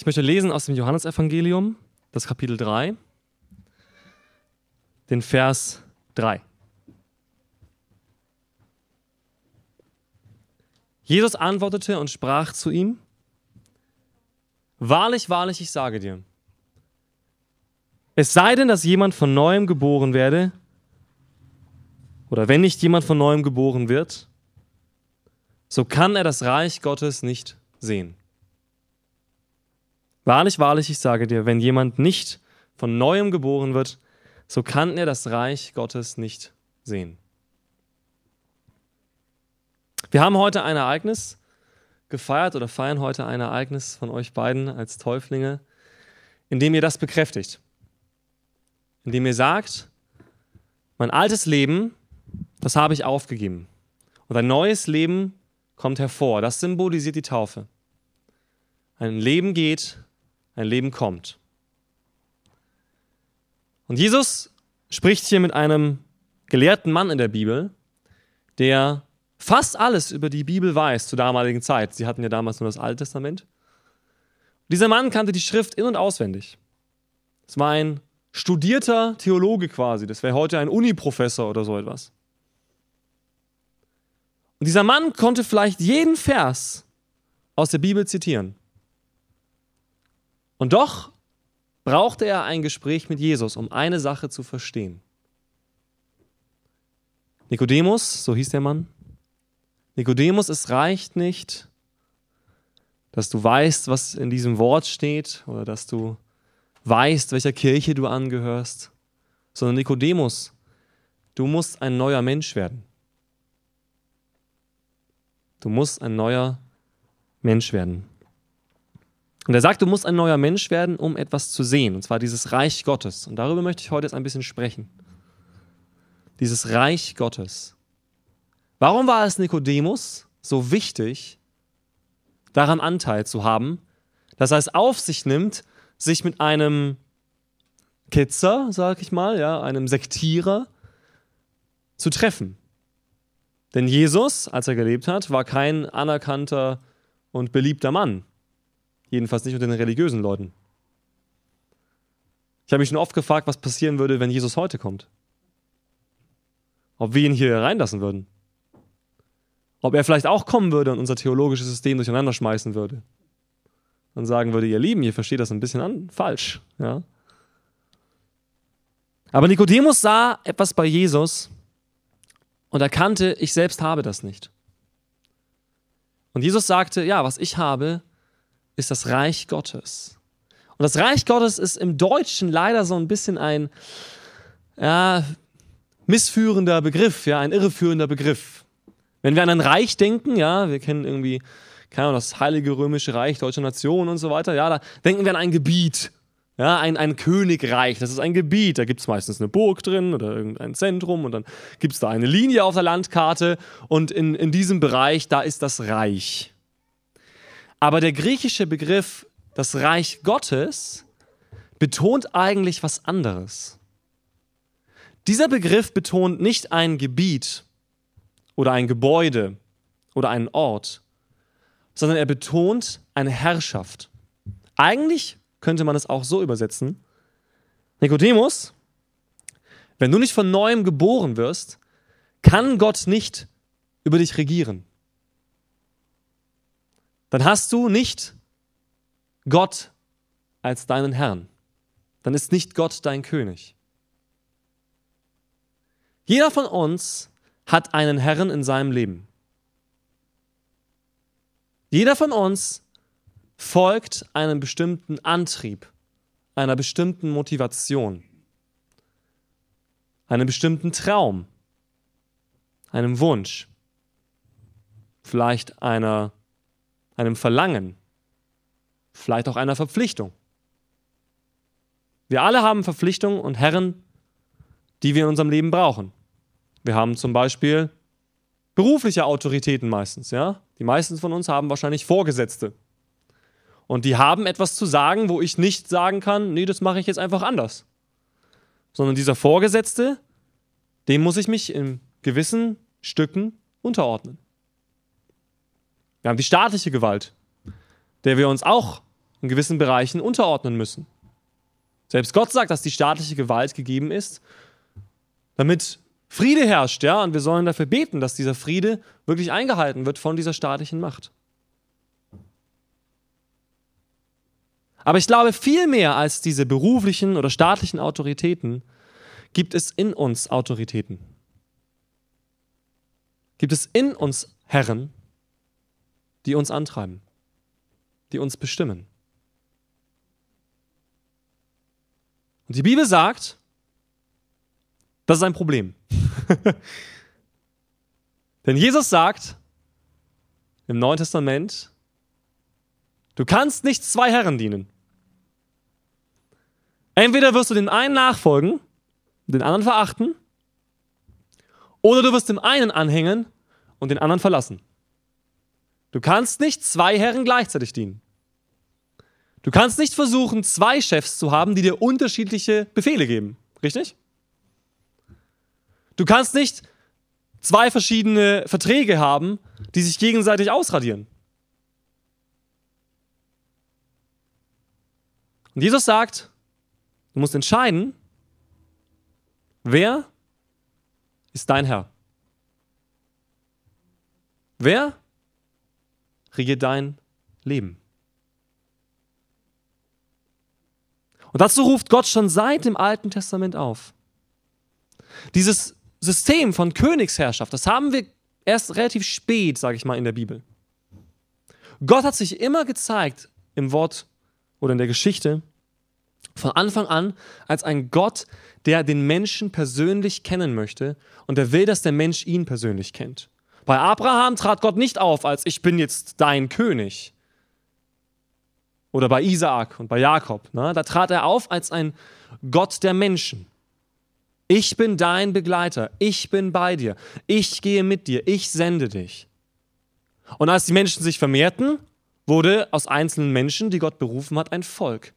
Ich möchte lesen aus dem Johannesevangelium, das Kapitel 3, den Vers 3. Jesus antwortete und sprach zu ihm, Wahrlich, wahrlich, ich sage dir, es sei denn, dass jemand von neuem geboren werde, oder wenn nicht jemand von neuem geboren wird, so kann er das Reich Gottes nicht sehen. Wahrlich, wahrlich, ich sage dir, wenn jemand nicht von neuem geboren wird, so kann er das Reich Gottes nicht sehen. Wir haben heute ein Ereignis gefeiert oder feiern heute ein Ereignis von euch beiden als Täuflinge, in dem ihr das bekräftigt. In dem ihr sagt, mein altes Leben, das habe ich aufgegeben. Und ein neues Leben kommt hervor. Das symbolisiert die Taufe. Ein Leben geht, ein Leben kommt. Und Jesus spricht hier mit einem gelehrten Mann in der Bibel, der fast alles über die Bibel weiß zur damaligen Zeit. Sie hatten ja damals nur das Alte Testament. Dieser Mann kannte die Schrift in- und auswendig. Es war ein studierter Theologe quasi. Das wäre heute ein Uniprofessor oder so etwas. Und dieser Mann konnte vielleicht jeden Vers aus der Bibel zitieren. Und doch brauchte er ein Gespräch mit Jesus, um eine Sache zu verstehen. Nikodemus, so hieß der Mann, Nikodemus, es reicht nicht, dass du weißt, was in diesem Wort steht oder dass du weißt, welcher Kirche du angehörst, sondern Nikodemus, du musst ein neuer Mensch werden. Du musst ein neuer Mensch werden. Und er sagt, du musst ein neuer Mensch werden, um etwas zu sehen, und zwar dieses Reich Gottes. Und darüber möchte ich heute jetzt ein bisschen sprechen. Dieses Reich Gottes. Warum war es Nikodemus so wichtig, daran Anteil zu haben, dass er es auf sich nimmt, sich mit einem Ketzer, sag ich mal, ja, einem Sektierer zu treffen? Denn Jesus, als er gelebt hat, war kein anerkannter und beliebter Mann. Jedenfalls nicht unter den religiösen Leuten. Ich habe mich schon oft gefragt, was passieren würde, wenn Jesus heute kommt. Ob wir ihn hier reinlassen würden. Ob er vielleicht auch kommen würde und unser theologisches System durcheinander schmeißen würde. Und sagen würde, ihr Lieben, ihr versteht das ein bisschen an, falsch. Ja? Aber Nikodemus sah etwas bei Jesus, und erkannte, ich selbst habe das nicht. Und Jesus sagte, ja, was ich habe, ist das Reich Gottes. Und das Reich Gottes ist im Deutschen leider so ein bisschen ein ja, missführender Begriff, ja, ein irreführender Begriff. Wenn wir an ein Reich denken, ja, wir kennen irgendwie, keine Ahnung, das Heilige Römische Reich, Deutsche Nation und so weiter, ja, da denken wir an ein Gebiet. Ja, ein, ein Königreich, das ist ein Gebiet, da gibt es meistens eine Burg drin oder irgendein Zentrum und dann gibt es da eine Linie auf der Landkarte und in, in diesem Bereich, da ist das Reich. Aber der griechische Begriff, das Reich Gottes, betont eigentlich was anderes. Dieser Begriff betont nicht ein Gebiet oder ein Gebäude oder einen Ort, sondern er betont eine Herrschaft. Eigentlich könnte man es auch so übersetzen. Nikodemus, wenn du nicht von neuem geboren wirst, kann Gott nicht über dich regieren. Dann hast du nicht Gott als deinen Herrn. Dann ist nicht Gott dein König. Jeder von uns hat einen Herrn in seinem Leben. Jeder von uns folgt einem bestimmten Antrieb, einer bestimmten Motivation, einem bestimmten Traum, einem Wunsch, vielleicht einer, einem Verlangen, vielleicht auch einer Verpflichtung. Wir alle haben Verpflichtungen und Herren, die wir in unserem Leben brauchen. Wir haben zum Beispiel berufliche Autoritäten meistens, ja. Die meisten von uns haben wahrscheinlich Vorgesetzte, und die haben etwas zu sagen, wo ich nicht sagen kann, nee, das mache ich jetzt einfach anders. Sondern dieser Vorgesetzte, dem muss ich mich in gewissen Stücken unterordnen. Wir haben die staatliche Gewalt, der wir uns auch in gewissen Bereichen unterordnen müssen. Selbst Gott sagt, dass die staatliche Gewalt gegeben ist, damit Friede herrscht, ja, und wir sollen dafür beten, dass dieser Friede wirklich eingehalten wird von dieser staatlichen Macht. Aber ich glaube, viel mehr als diese beruflichen oder staatlichen Autoritäten gibt es in uns Autoritäten. Gibt es in uns Herren, die uns antreiben, die uns bestimmen. Und die Bibel sagt, das ist ein Problem. Denn Jesus sagt im Neuen Testament, du kannst nicht zwei Herren dienen. Entweder wirst du dem einen nachfolgen, den anderen verachten, oder du wirst dem einen anhängen und den anderen verlassen. Du kannst nicht zwei Herren gleichzeitig dienen. Du kannst nicht versuchen, zwei Chefs zu haben, die dir unterschiedliche Befehle geben. Richtig? Du kannst nicht zwei verschiedene Verträge haben, die sich gegenseitig ausradieren. Und Jesus sagt, du musst entscheiden, wer ist dein Herr? Wer regiert dein Leben? Und dazu ruft Gott schon seit dem Alten Testament auf. Dieses System von Königsherrschaft, das haben wir erst relativ spät, sage ich mal, in der Bibel. Gott hat sich immer gezeigt im Wort oder in der Geschichte von Anfang an als ein Gott, der den Menschen persönlich kennen möchte und der will, dass der Mensch ihn persönlich kennt. Bei Abraham trat Gott nicht auf als ich bin jetzt dein König. Oder bei Isaak und bei Jakob. Ne? Da trat er auf als ein Gott der Menschen. Ich bin dein Begleiter. Ich bin bei dir. Ich gehe mit dir. Ich sende dich. Und als die Menschen sich vermehrten, wurde aus einzelnen Menschen, die Gott berufen hat, ein Volk.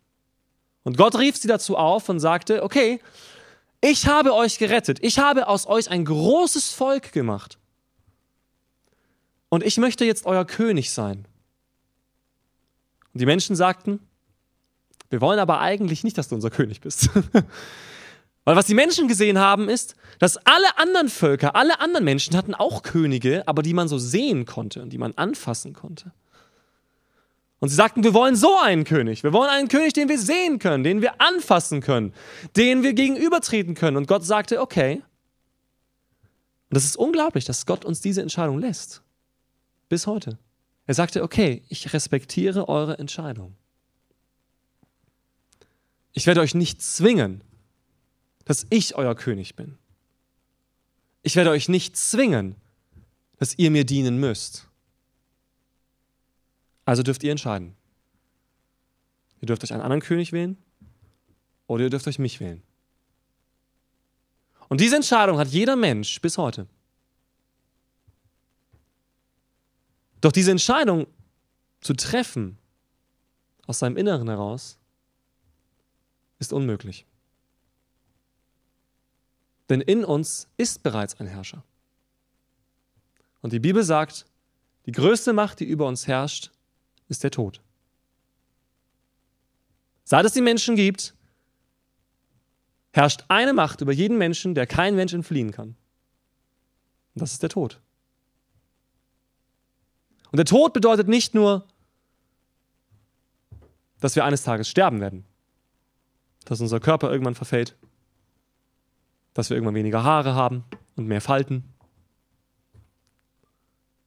Und Gott rief sie dazu auf und sagte, okay, ich habe euch gerettet. Ich habe aus euch ein großes Volk gemacht. Und ich möchte jetzt euer König sein. Und die Menschen sagten, wir wollen aber eigentlich nicht, dass du unser König bist. Weil was die Menschen gesehen haben, ist, dass alle anderen Völker, alle anderen Menschen hatten auch Könige, aber die man so sehen konnte und die man anfassen konnte. Und sie sagten, wir wollen so einen König. Wir wollen einen König, den wir sehen können, den wir anfassen können, den wir gegenübertreten können. Und Gott sagte, okay. Und das ist unglaublich, dass Gott uns diese Entscheidung lässt. Bis heute. Er sagte, okay, ich respektiere eure Entscheidung. Ich werde euch nicht zwingen, dass ich euer König bin. Ich werde euch nicht zwingen, dass ihr mir dienen müsst. Also dürft ihr entscheiden. Ihr dürft euch einen anderen König wählen oder ihr dürft euch mich wählen. Und diese Entscheidung hat jeder Mensch bis heute. Doch diese Entscheidung zu treffen aus seinem Inneren heraus ist unmöglich. Denn in uns ist bereits ein Herrscher. Und die Bibel sagt, die größte Macht, die über uns herrscht, ist der Tod. Seit es die Menschen gibt, herrscht eine Macht über jeden Menschen, der kein Mensch entfliehen kann. Und das ist der Tod. Und der Tod bedeutet nicht nur, dass wir eines Tages sterben werden, dass unser Körper irgendwann verfällt, dass wir irgendwann weniger Haare haben und mehr Falten,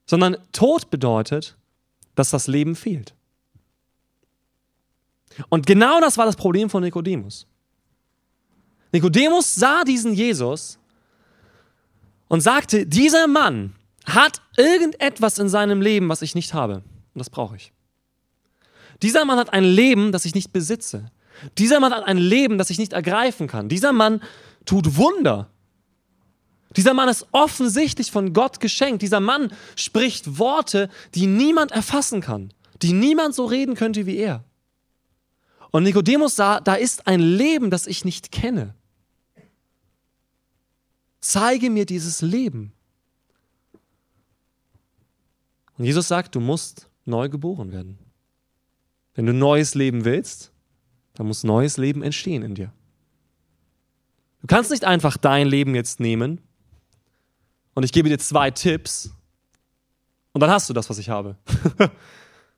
sondern Tod bedeutet, dass das Leben fehlt. Und genau das war das Problem von Nikodemus. Nikodemus sah diesen Jesus und sagte, dieser Mann hat irgendetwas in seinem Leben, was ich nicht habe. Und das brauche ich. Dieser Mann hat ein Leben, das ich nicht besitze. Dieser Mann hat ein Leben, das ich nicht ergreifen kann. Dieser Mann tut Wunder. Dieser Mann ist offensichtlich von Gott geschenkt. Dieser Mann spricht Worte, die niemand erfassen kann, die niemand so reden könnte wie er. Und Nikodemus sah, da ist ein Leben, das ich nicht kenne. Zeige mir dieses Leben. Und Jesus sagt, du musst neu geboren werden. Wenn du neues Leben willst, dann muss neues Leben entstehen in dir. Du kannst nicht einfach dein Leben jetzt nehmen und ich gebe dir zwei Tipps und dann hast du das, was ich habe.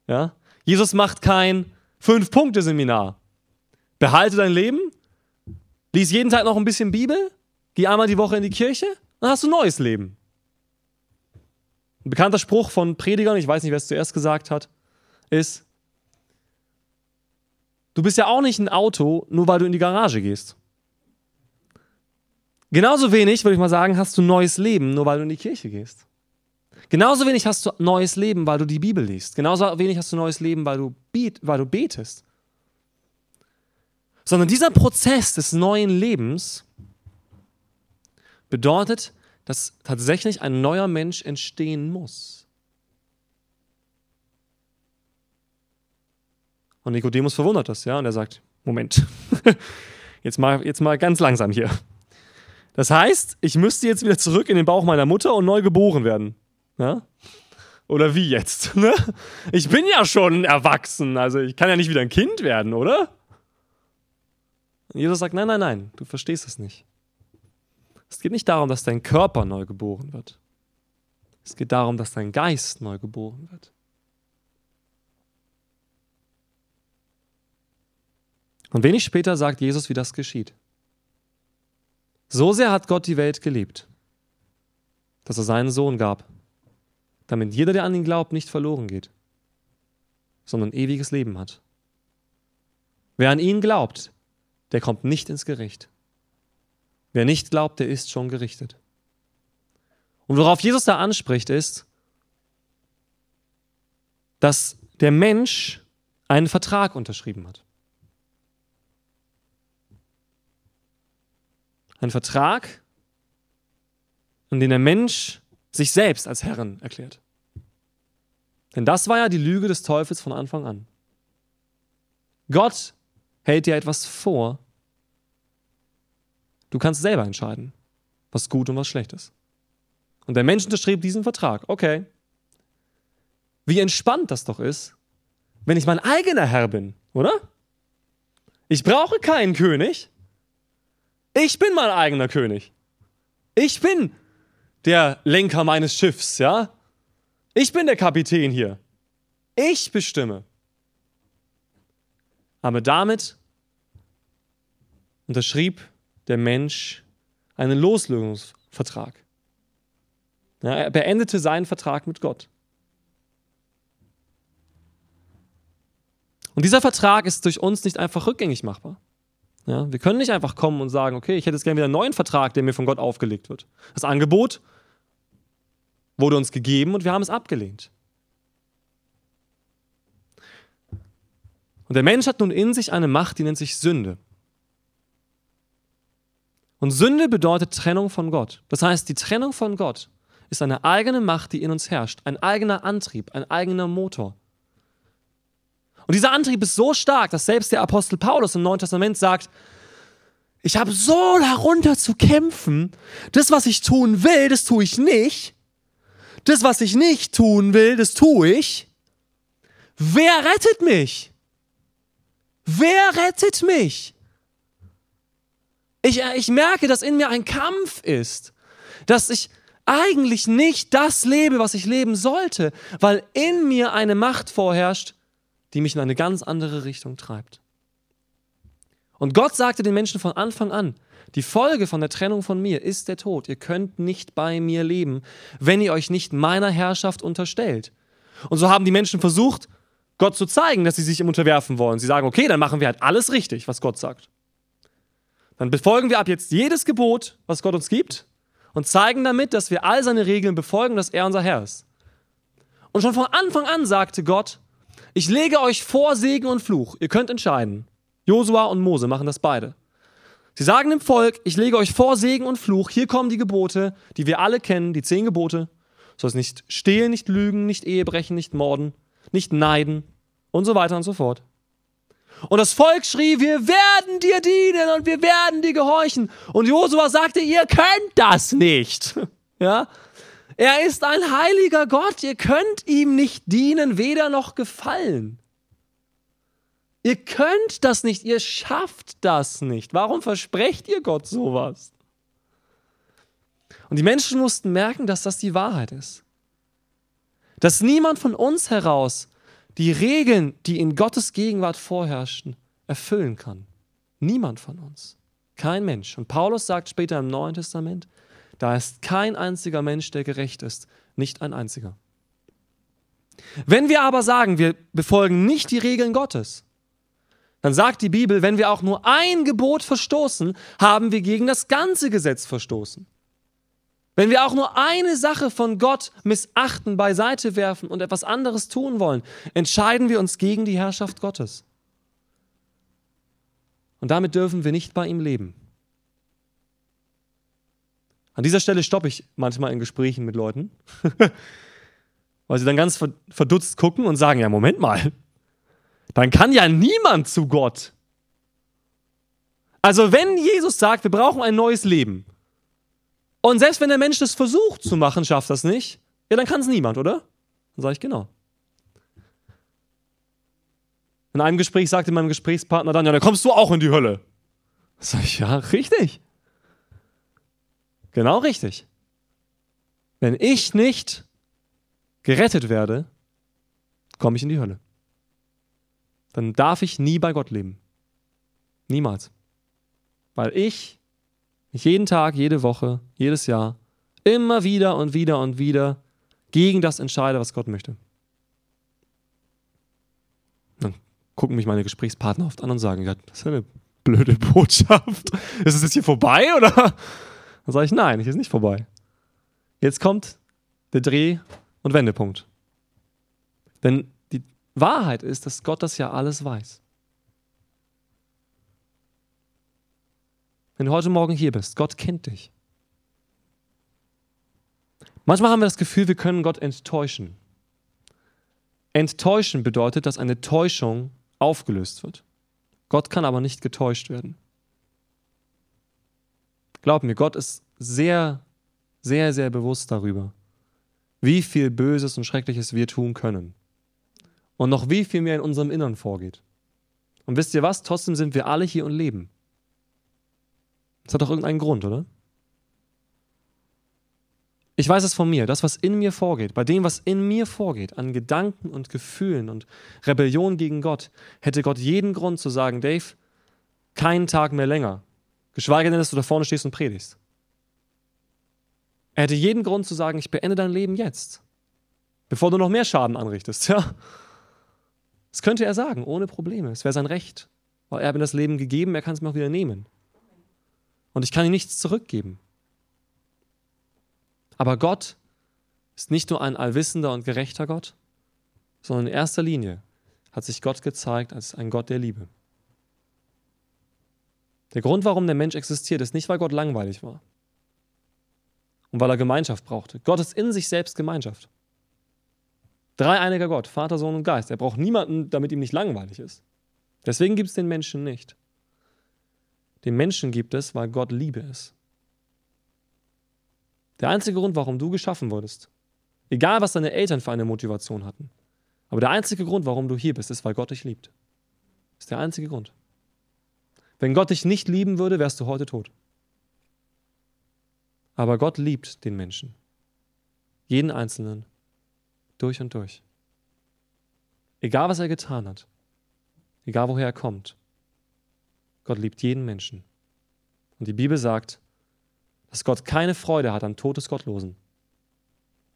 ja? Jesus macht kein Fünf-Punkte-Seminar. Behalte dein Leben, lies jeden Tag noch ein bisschen Bibel, geh einmal die Woche in die Kirche, dann hast du neues Leben. Ein bekannter Spruch von Predigern, ich weiß nicht, wer es zuerst gesagt hat, ist, du bist ja auch nicht ein Auto, nur weil du in die Garage gehst. Genauso wenig, würde ich mal sagen, hast du neues Leben, nur weil du in die Kirche gehst. Genauso wenig hast du neues Leben, weil du die Bibel liest. Genauso wenig hast du neues Leben, weil du, weil du betest. Sondern dieser Prozess des neuen Lebens bedeutet, dass tatsächlich ein neuer Mensch entstehen muss. Und Nikodemus verwundert das, ja, und er sagt: Moment, jetzt mal, jetzt mal ganz langsam hier. Das heißt, ich müsste jetzt wieder zurück in den Bauch meiner Mutter und neu geboren werden. Ja? Oder wie jetzt? Ne? Ich bin ja schon erwachsen, also ich kann ja nicht wieder ein Kind werden, oder? Und Jesus sagt, nein, nein, nein, du verstehst es nicht. Es geht nicht darum, dass dein Körper neu geboren wird. Es geht darum, dass dein Geist neu geboren wird. Und wenig später sagt Jesus, wie das geschieht. So sehr hat Gott die Welt geliebt, dass er seinen Sohn gab, damit jeder, der an ihn glaubt, nicht verloren geht, sondern ewiges Leben hat. Wer an ihn glaubt, der kommt nicht ins Gericht. Wer nicht glaubt, der ist schon gerichtet. Und worauf Jesus da anspricht, ist, dass der Mensch einen Vertrag unterschrieben hat. Ein Vertrag, in dem der Mensch sich selbst als Herren erklärt. Denn das war ja die Lüge des Teufels von Anfang an. Gott hält dir etwas vor. Du kannst selber entscheiden, was gut und was schlecht ist. Und der Mensch unterschrieb diesen Vertrag. Okay. Wie entspannt das doch ist, wenn ich mein eigener Herr bin, oder? Ich brauche keinen König. Ich bin mein eigener König. Ich bin der Lenker meines Schiffs, ja? Ich bin der Kapitän hier. Ich bestimme. Aber damit unterschrieb der Mensch einen Loslösungsvertrag. Ja, er beendete seinen Vertrag mit Gott. Und dieser Vertrag ist durch uns nicht einfach rückgängig machbar. Ja, wir können nicht einfach kommen und sagen, okay, ich hätte jetzt gerne wieder einen neuen Vertrag, der mir von Gott aufgelegt wird. Das Angebot wurde uns gegeben und wir haben es abgelehnt. Und der Mensch hat nun in sich eine Macht, die nennt sich Sünde. Und Sünde bedeutet Trennung von Gott. Das heißt, die Trennung von Gott ist eine eigene Macht, die in uns herrscht, ein eigener Antrieb, ein eigener Motor. Und dieser Antrieb ist so stark, dass selbst der Apostel Paulus im Neuen Testament sagt, ich habe so darunter zu kämpfen, das, was ich tun will, das tue ich nicht. Das, was ich nicht tun will, das tue ich. Wer rettet mich? Wer rettet mich? Ich, ich merke, dass in mir ein Kampf ist, dass ich eigentlich nicht das lebe, was ich leben sollte, weil in mir eine Macht vorherrscht, die mich in eine ganz andere Richtung treibt. Und Gott sagte den Menschen von Anfang an, die Folge von der Trennung von mir ist der Tod. Ihr könnt nicht bei mir leben, wenn ihr euch nicht meiner Herrschaft unterstellt. Und so haben die Menschen versucht, Gott zu zeigen, dass sie sich ihm unterwerfen wollen. Sie sagen, okay, dann machen wir halt alles richtig, was Gott sagt. Dann befolgen wir ab jetzt jedes Gebot, was Gott uns gibt, und zeigen damit, dass wir all seine Regeln befolgen, dass er unser Herr ist. Und schon von Anfang an sagte Gott, ich lege euch vor Segen und Fluch. Ihr könnt entscheiden. Josua und Mose machen das beide. Sie sagen dem Volk, ich lege euch vor Segen und Fluch. Hier kommen die Gebote, die wir alle kennen, die zehn Gebote. Du sollst nicht stehlen, nicht lügen, nicht Ehebrechen, nicht morden, nicht neiden und so weiter und so fort. Und das Volk schrie, wir werden dir dienen und wir werden dir gehorchen. Und Josua sagte, ihr könnt das nicht. Ja? Er ist ein heiliger Gott, ihr könnt ihm nicht dienen, weder noch gefallen. Ihr könnt das nicht, ihr schafft das nicht. Warum versprecht ihr Gott sowas? Und die Menschen mussten merken, dass das die Wahrheit ist. Dass niemand von uns heraus die Regeln, die in Gottes Gegenwart vorherrschen, erfüllen kann. Niemand von uns. Kein Mensch. Und Paulus sagt später im Neuen Testament, da ist kein einziger Mensch, der gerecht ist. Nicht ein einziger. Wenn wir aber sagen, wir befolgen nicht die Regeln Gottes, dann sagt die Bibel, wenn wir auch nur ein Gebot verstoßen, haben wir gegen das ganze Gesetz verstoßen. Wenn wir auch nur eine Sache von Gott missachten, beiseite werfen und etwas anderes tun wollen, entscheiden wir uns gegen die Herrschaft Gottes. Und damit dürfen wir nicht bei ihm leben. An dieser Stelle stoppe ich manchmal in Gesprächen mit Leuten, weil sie dann ganz verdutzt gucken und sagen, ja, Moment mal, dann kann ja niemand zu Gott. Also wenn Jesus sagt, wir brauchen ein neues Leben, und selbst wenn der Mensch das versucht zu machen, schafft das nicht, ja, dann kann es niemand, oder? Dann sage ich genau. In einem Gespräch sagte mein Gesprächspartner dann, ja, dann kommst du auch in die Hölle. Sag ich, ja, richtig. Genau richtig. Wenn ich nicht gerettet werde, komme ich in die Hölle. Dann darf ich nie bei Gott leben. Niemals. Weil ich ich jeden Tag, jede Woche, jedes Jahr, immer wieder und wieder und wieder gegen das entscheide, was Gott möchte. Dann gucken mich meine Gesprächspartner oft an und sagen, ja, das ist eine blöde Botschaft. Ist es jetzt hier vorbei oder? Dann sage ich, nein, hier ist nicht vorbei. Jetzt kommt der Dreh- und Wendepunkt. Denn die Wahrheit ist, dass Gott das ja alles weiß. Wenn du heute Morgen hier bist. Gott kennt dich. Manchmal haben wir das Gefühl, wir können Gott enttäuschen. Enttäuschen bedeutet, dass eine Täuschung aufgelöst wird. Gott kann aber nicht getäuscht werden. Glaub mir, Gott ist sehr, sehr, sehr bewusst darüber, wie viel Böses und Schreckliches wir tun können. Und noch wie viel mehr in unserem Innern vorgeht. Und wisst ihr was? Trotzdem sind wir alle hier und leben. Das hat doch irgendeinen Grund, oder? Ich weiß es von mir, das, was in mir vorgeht, bei dem, was in mir vorgeht, an Gedanken und Gefühlen und Rebellion gegen Gott, hätte Gott jeden Grund zu sagen, Dave, keinen Tag mehr länger. Geschweige denn, dass du da vorne stehst und predigst. Er hätte jeden Grund zu sagen, ich beende dein Leben jetzt, bevor du noch mehr Schaden anrichtest. Ja? Das könnte er sagen, ohne Probleme. Es wäre sein Recht, weil er hat mir das Leben gegeben, er kann es mir auch wieder nehmen und ich kann ihm nichts zurückgeben. Aber Gott ist nicht nur ein allwissender und gerechter Gott, sondern in erster Linie hat sich Gott gezeigt als ein Gott der Liebe. Der Grund, warum der Mensch existiert, ist nicht, weil Gott langweilig war und weil er Gemeinschaft brauchte. Gott ist in sich selbst Gemeinschaft. Dreieiniger Gott, Vater, Sohn und Geist. Er braucht niemanden, damit ihm nicht langweilig ist. Deswegen gibt es den Menschen nicht. Den Menschen gibt es, weil Gott Liebe ist. Der einzige Grund, warum du geschaffen wurdest, egal was deine Eltern für eine Motivation hatten, aber der einzige Grund, warum du hier bist, ist, weil Gott dich liebt. Ist der einzige Grund. Wenn Gott dich nicht lieben würde, wärst du heute tot. Aber Gott liebt den Menschen. Jeden Einzelnen. Durch und durch. Egal, was er getan hat. Egal, woher er kommt. Gott liebt jeden Menschen. Und die Bibel sagt, dass Gott keine Freude hat am Tod Gottlosen.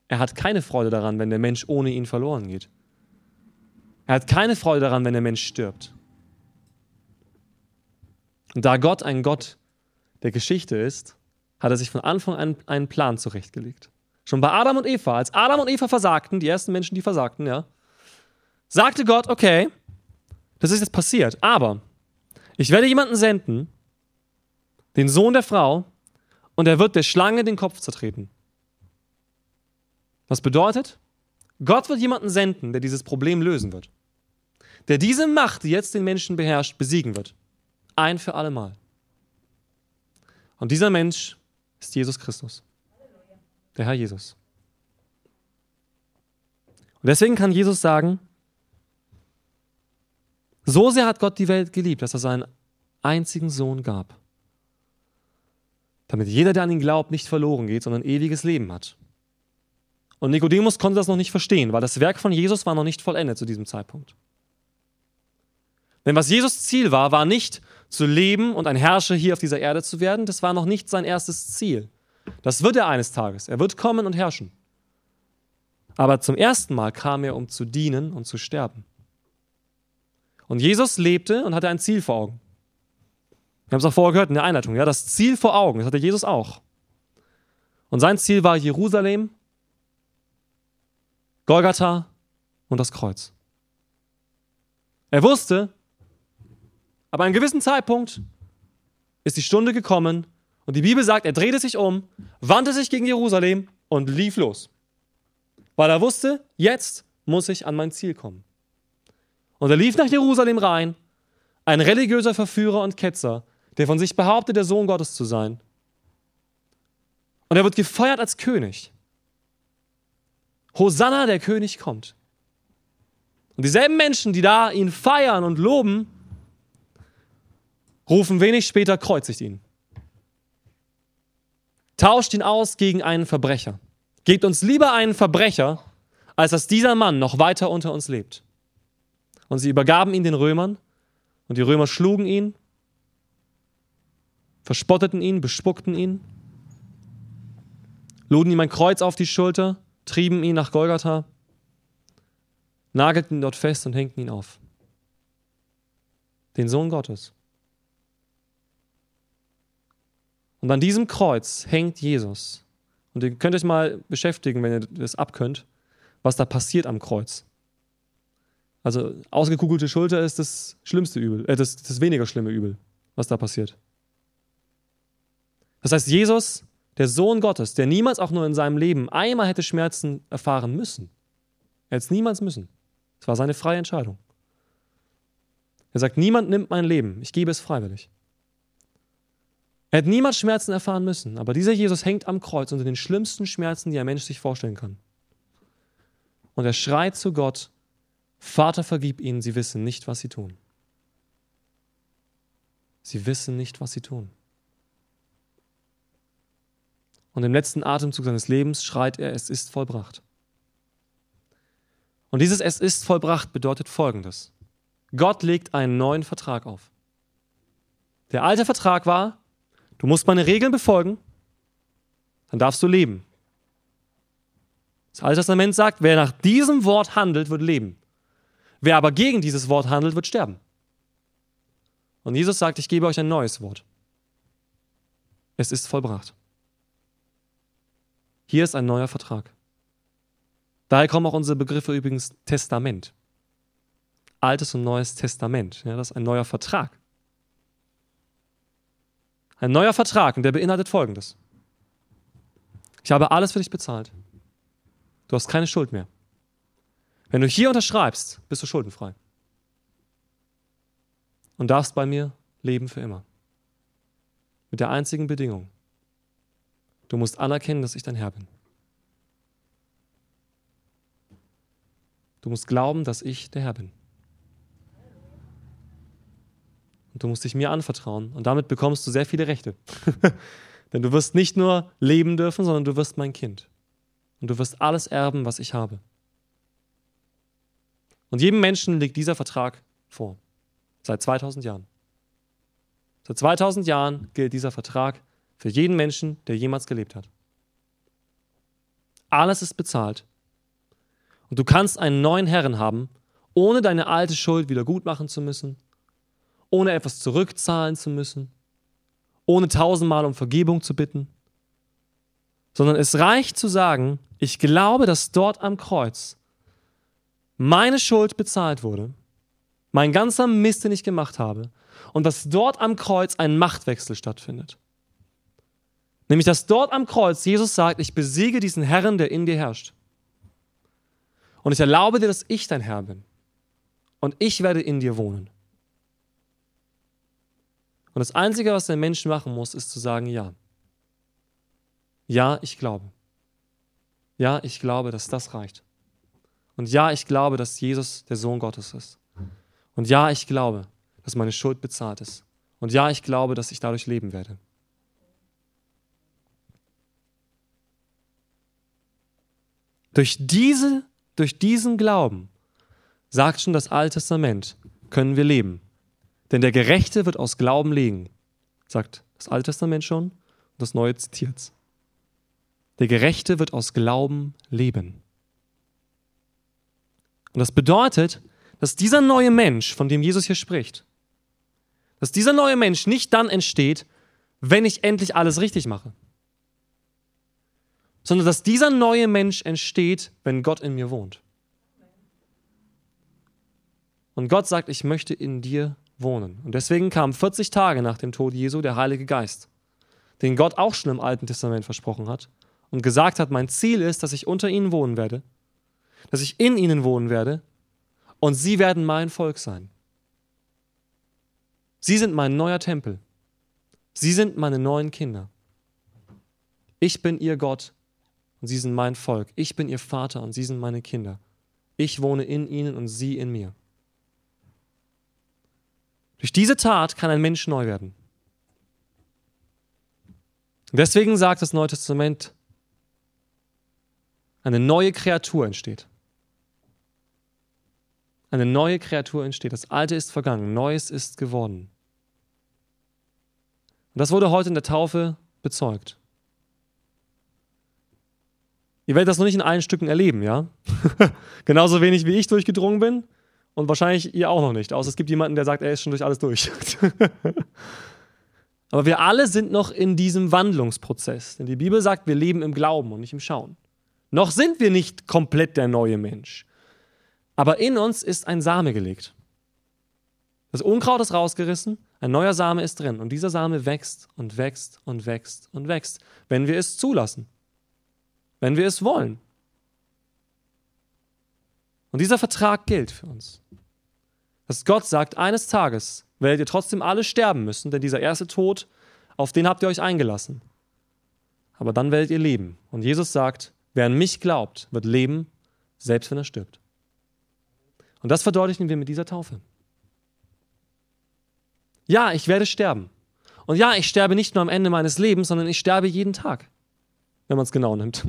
Er hat keine Freude daran, wenn der Mensch ohne ihn verloren geht. Er hat keine Freude daran, wenn der Mensch stirbt. Und da Gott ein Gott der Geschichte ist, hat er sich von Anfang an einen Plan zurechtgelegt. Schon bei Adam und Eva, als Adam und Eva versagten, die ersten Menschen, die versagten, ja, sagte Gott, okay, das ist jetzt passiert, aber ich werde jemanden senden, den Sohn der Frau, und er wird der Schlange den Kopf zertreten. Was bedeutet? Gott wird jemanden senden, der dieses Problem lösen wird. Der diese Macht, die jetzt den Menschen beherrscht, besiegen wird. Ein für alle Mal. Und dieser Mensch ist Jesus Christus. Der Herr Jesus. Und deswegen kann Jesus sagen, So sehr hat Gott die Welt geliebt, dass er seinen einzigen Sohn gab. Damit jeder, der an ihn glaubt, nicht verloren geht, sondern ewiges Leben hat. Und Nikodemus konnte das noch nicht verstehen, weil das Werk von Jesus war noch nicht vollendet zu diesem Zeitpunkt. Denn was Jesus Ziel war, war nicht zu leben und ein Herrscher hier auf dieser Erde zu werden. Das war noch nicht sein erstes Ziel. Das wird er eines Tages. Er wird kommen und herrschen. Aber zum ersten Mal kam er, um zu dienen und zu sterben. Und Jesus lebte und hatte ein Ziel vor Augen. Wir haben es auch vorher gehört in der Einleitung. Ja, das Ziel vor Augen, das hatte Jesus auch. Und sein Ziel war Jerusalem, Golgatha und das Kreuz. Er wusste, an einem gewissen Zeitpunkt ist die Stunde gekommen und die Bibel sagt, er drehte sich um, wandte sich gegen Jerusalem und lief los. Weil er wusste, jetzt muss ich an mein Ziel kommen. Und er lief nach Jerusalem rein, ein religiöser Verführer und Ketzer, der von sich behauptet, der Sohn Gottes zu sein. Und er wird gefeiert als König. Hosanna, der König kommt. Und dieselben Menschen, die da ihn feiern und loben, rufen wenig später, kreuzigt ihn. Tauscht ihn aus gegen einen Verbrecher. Gebt uns lieber einen Verbrecher, als dass dieser Mann noch weiter unter uns lebt. Und sie übergaben ihn den Römern, und die Römer schlugen ihn, verspotteten ihn, bespuckten ihn, luden ihm ein Kreuz auf die Schulter, trieben ihn nach Golgatha, nagelten ihn dort fest und hängten ihn auf. Den Sohn Gottes. Und an diesem Kreuz hängt Jesus. Und ihr könnt euch mal beschäftigen, wenn ihr das abkönnt, was da passiert am Kreuz. Also ausgekugelte Schulter ist das schlimmste Übel, äh, das, das weniger schlimme Übel, was da passiert. Das heißt, Jesus, der Sohn Gottes, der niemals auch nur in seinem Leben einmal hätte Schmerzen erfahren müssen. Er hätte es niemals müssen. Es war seine freie Entscheidung. Er sagt, niemand nimmt mein Leben, ich gebe es freiwillig. Er hätte niemals Schmerzen erfahren müssen, aber dieser Jesus hängt am Kreuz unter den schlimmsten Schmerzen, die ein Mensch sich vorstellen kann. Und er schreit zu Gott, Vater, vergib ihnen, sie wissen nicht, was sie tun. Sie wissen nicht, was sie tun. Und im letzten Atemzug seines Lebens schreit er, es ist vollbracht. Und dieses Es ist vollbracht bedeutet Folgendes. Gott legt einen neuen Vertrag auf. Der alte Vertrag war, Du musst meine Regeln befolgen, dann darfst du leben. Das Alte Testament sagt, wer nach diesem Wort handelt, wird leben. Wer aber gegen dieses Wort handelt, wird sterben. Und Jesus sagt, ich gebe euch ein neues Wort. Es ist vollbracht. Hier ist ein neuer Vertrag. Daher kommen auch unsere Begriffe übrigens Testament. Altes und Neues Testament. Ja, das ist ein neuer Vertrag. Ein neuer Vertrag und der beinhaltet Folgendes. Ich habe alles für dich bezahlt. Du hast keine Schuld mehr. Wenn du hier unterschreibst, bist du schuldenfrei. Und darfst bei mir leben für immer. Mit der einzigen Bedingung. Du musst anerkennen, dass ich dein Herr bin. Du musst glauben, dass ich der Herr bin. Und du musst dich mir anvertrauen. Und damit bekommst du sehr viele Rechte. Denn du wirst nicht nur leben dürfen, sondern du wirst mein Kind. Und du wirst alles erben, was ich habe. Und jedem Menschen liegt dieser Vertrag vor. Seit 2000 Jahren. Seit 2000 Jahren gilt dieser Vertrag für jeden Menschen, der jemals gelebt hat. Alles ist bezahlt. Und du kannst einen neuen Herren haben, ohne deine alte Schuld wieder gut machen zu müssen, ohne etwas zurückzahlen zu müssen, ohne tausendmal um Vergebung zu bitten, sondern es reicht zu sagen, ich glaube, dass dort am Kreuz meine Schuld bezahlt wurde, mein ganzer Mist, den ich gemacht habe, und dass dort am Kreuz ein Machtwechsel stattfindet. Nämlich, dass dort am Kreuz Jesus sagt, ich besiege diesen Herrn, der in dir herrscht. Und ich erlaube dir, dass ich dein Herr bin. Und ich werde in dir wohnen. Und das Einzige, was der Mensch machen muss, ist zu sagen, ja. Ja, ich glaube. Ja, ich glaube, dass das reicht. Und ja, ich glaube, dass Jesus der Sohn Gottes ist. Und ja, ich glaube, dass meine Schuld bezahlt ist. Und ja, ich glaube, dass ich dadurch leben werde. Durch, diese, durch diesen Glauben, sagt schon das Alte Testament, können wir leben. Denn der Gerechte wird aus Glauben legen, sagt das Alte Testament schon und das Neue zitiert. Der Gerechte wird aus Glauben leben. Und das bedeutet, dass dieser neue Mensch, von dem Jesus hier spricht, dass dieser neue Mensch nicht dann entsteht, wenn ich endlich alles richtig mache, sondern dass dieser neue Mensch entsteht, wenn Gott in mir wohnt. Und Gott sagt, ich möchte in dir wohnen. Und deswegen kam 40 Tage nach dem Tod Jesu der Heilige Geist, den Gott auch schon im Alten Testament versprochen hat und gesagt hat, mein Ziel ist, dass ich unter ihnen wohnen werde, dass ich in ihnen wohnen werde und sie werden mein Volk sein. Sie sind mein neuer Tempel. Sie sind meine neuen Kinder. Ich bin ihr Gott und sie sind mein Volk. Ich bin ihr Vater und sie sind meine Kinder. Ich wohne in ihnen und sie in mir. Durch diese Tat kann ein Mensch neu werden. Deswegen sagt das Neue Testament, eine neue Kreatur entsteht. Eine neue Kreatur entsteht. Das Alte ist vergangen, Neues ist geworden. Und das wurde heute in der Taufe bezeugt. Ihr werdet das noch nicht in allen Stücken erleben, ja? Genauso wenig wie ich durchgedrungen bin und wahrscheinlich ihr auch noch nicht, außer es gibt jemanden, der sagt, er ist schon durch alles durch. Aber wir alle sind noch in diesem Wandlungsprozess. Denn die Bibel sagt, wir leben im Glauben und nicht im Schauen. Noch sind wir nicht komplett der neue Mensch. Aber in uns ist ein Same gelegt. Das Unkraut ist rausgerissen, ein neuer Same ist drin. Und dieser Same wächst und wächst und wächst und wächst, wenn wir es zulassen. Wenn wir es wollen. Und dieser Vertrag gilt für uns. Dass Gott sagt, eines Tages werdet ihr trotzdem alle sterben müssen, denn dieser erste Tod, auf den habt ihr euch eingelassen. Aber dann werdet ihr leben. Und Jesus sagt, wer an mich glaubt, wird leben, selbst wenn er stirbt. Und das verdeutlichen wir mit dieser Taufe. Ja, ich werde sterben. Und ja, ich sterbe nicht nur am Ende meines Lebens, sondern ich sterbe jeden Tag, wenn man es genau nimmt.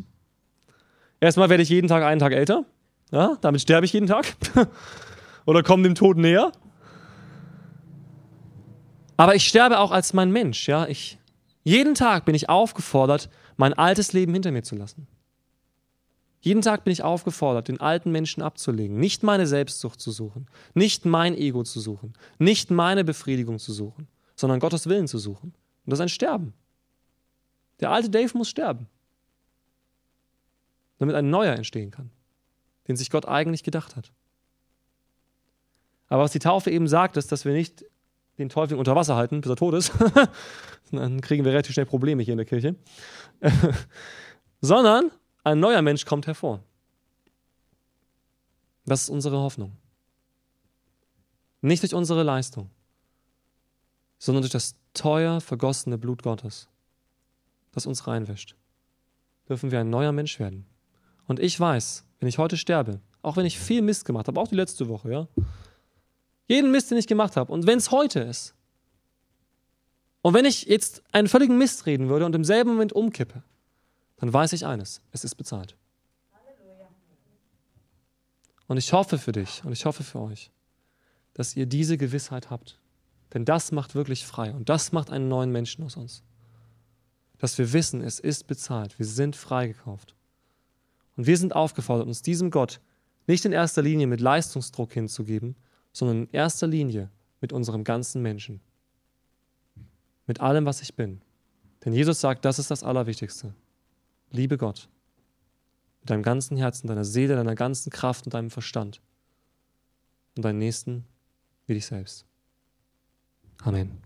Erstmal werde ich jeden Tag einen Tag älter. Ja, damit sterbe ich jeden Tag. Oder komme dem Tod näher. Aber ich sterbe auch als mein Mensch. Ja, ich, jeden Tag bin ich aufgefordert, mein altes Leben hinter mir zu lassen. Jeden Tag bin ich aufgefordert, den alten Menschen abzulegen, nicht meine Selbstsucht zu suchen, nicht mein Ego zu suchen, nicht meine Befriedigung zu suchen, sondern Gottes Willen zu suchen. Und das ist ein Sterben. Der alte Dave muss sterben, damit ein neuer entstehen kann den sich Gott eigentlich gedacht hat. Aber was die Taufe eben sagt, ist, dass wir nicht den Teufel unter Wasser halten, bis er tot ist. Dann kriegen wir relativ schnell Probleme hier in der Kirche. Sondern ein neuer Mensch kommt hervor. Das ist unsere Hoffnung. Nicht durch unsere Leistung, sondern durch das teuer vergossene Blut Gottes, das uns reinwäscht, dürfen wir ein neuer Mensch werden. Und ich weiß, wenn ich heute sterbe, auch wenn ich viel Mist gemacht habe, auch die letzte Woche, ja, jeden Mist, den ich gemacht habe, und wenn es heute ist, und wenn ich jetzt einen völligen Mist reden würde und im selben Moment umkippe, dann weiß ich eines, es ist bezahlt. Und ich hoffe für dich und ich hoffe für euch, dass ihr diese Gewissheit habt. Denn das macht wirklich frei und das macht einen neuen Menschen aus uns. Dass wir wissen, es ist bezahlt, wir sind freigekauft. Und wir sind aufgefordert, uns diesem Gott nicht in erster Linie mit Leistungsdruck hinzugeben, sondern in erster Linie mit unserem ganzen Menschen. Mit allem, was ich bin. Denn Jesus sagt, das ist das Allerwichtigste. Liebe Gott. Mit deinem ganzen Herzen, deiner Seele, deiner ganzen Kraft und deinem Verstand. Und deinen Nächsten wie dich selbst. Amen.